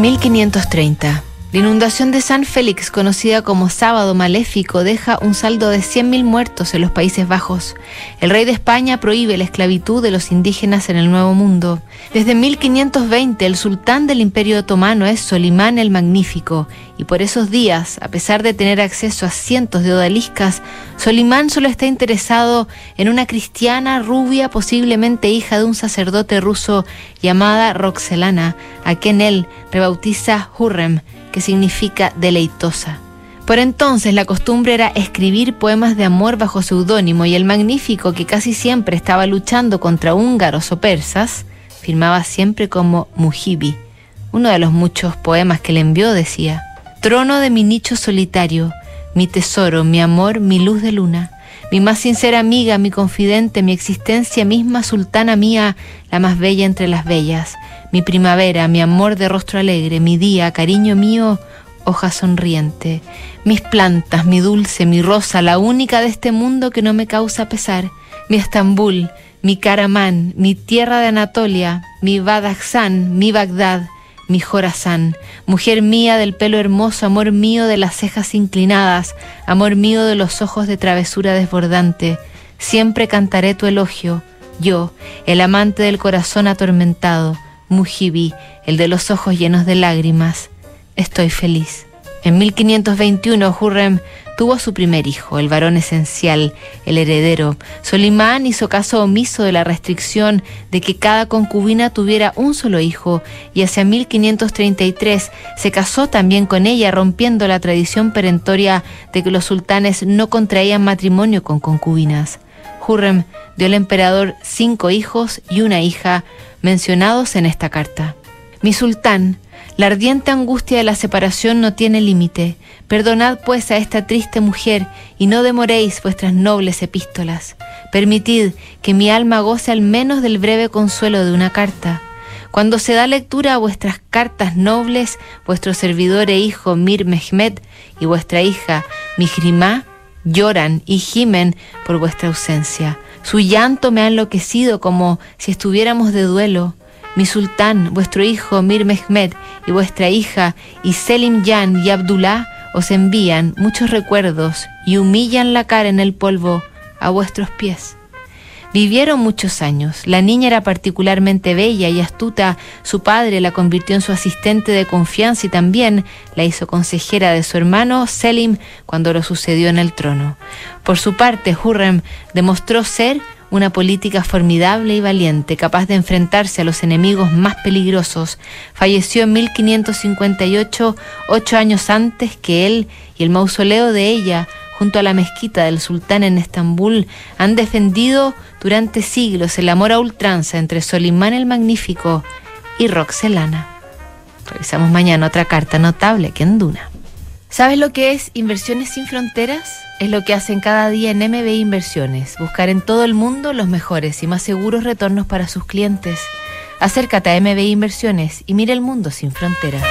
1530. La inundación de San Félix, conocida como Sábado Maléfico, deja un saldo de 100.000 muertos en los Países Bajos. El rey de España prohíbe la esclavitud de los indígenas en el Nuevo Mundo. Desde 1520, el sultán del Imperio Otomano es Solimán el Magnífico, y por esos días, a pesar de tener acceso a cientos de odaliscas, Solimán solo está interesado en una cristiana rubia, posiblemente hija de un sacerdote ruso llamada Roxelana, a quien él rebautiza Hurrem que significa deleitosa. Por entonces la costumbre era escribir poemas de amor bajo seudónimo y el magnífico, que casi siempre estaba luchando contra húngaros o persas, firmaba siempre como Mujibi. Uno de los muchos poemas que le envió decía, Trono de mi nicho solitario, mi tesoro, mi amor, mi luz de luna, mi más sincera amiga, mi confidente, mi existencia misma, sultana mía, la más bella entre las bellas, mi primavera, mi amor de rostro alegre, mi día, cariño mío, hoja sonriente, mis plantas, mi dulce, mi rosa, la única de este mundo que no me causa pesar, mi Estambul, mi Caramán, mi tierra de Anatolia, mi Badakhshan, mi Bagdad, mi Jorazán, mujer mía del pelo hermoso, amor mío de las cejas inclinadas, amor mío de los ojos de travesura desbordante, siempre cantaré tu elogio, yo, el amante del corazón atormentado, Mujibi, el de los ojos llenos de lágrimas, estoy feliz. En 1521 Hurrem tuvo su primer hijo, el varón esencial, el heredero. Solimán hizo caso omiso de la restricción de que cada concubina tuviera un solo hijo y hacia 1533 se casó también con ella, rompiendo la tradición perentoria de que los sultanes no contraían matrimonio con concubinas. Hurrem dio al emperador cinco hijos y una hija mencionados en esta carta. Mi sultán, la ardiente angustia de la separación no tiene límite. Perdonad pues a esta triste mujer y no demoréis vuestras nobles epístolas. Permitid que mi alma goce al menos del breve consuelo de una carta. Cuando se da lectura a vuestras cartas nobles, vuestro servidor e hijo Mir Mehmet y vuestra hija Mihrimá lloran y gimen por vuestra ausencia. Su llanto me ha enloquecido como si estuviéramos de duelo. Mi sultán, vuestro hijo Mir Mehmed y vuestra hija y Selim Jan y Abdullah os envían muchos recuerdos y humillan la cara en el polvo a vuestros pies. Vivieron muchos años. La niña era particularmente bella y astuta. Su padre la convirtió en su asistente de confianza y también la hizo consejera de su hermano Selim cuando lo sucedió en el trono. Por su parte, Hurrem demostró ser una política formidable y valiente, capaz de enfrentarse a los enemigos más peligrosos. Falleció en 1558, ocho años antes que él, y el mausoleo de ella junto a la mezquita del sultán en Estambul, han defendido durante siglos el amor a ultranza entre Solimán el Magnífico y Roxelana. Revisamos mañana otra carta notable aquí en Duna. ¿Sabes lo que es Inversiones sin Fronteras? Es lo que hacen cada día en MBI Inversiones, buscar en todo el mundo los mejores y más seguros retornos para sus clientes. Acércate a MBI Inversiones y mira el mundo sin fronteras.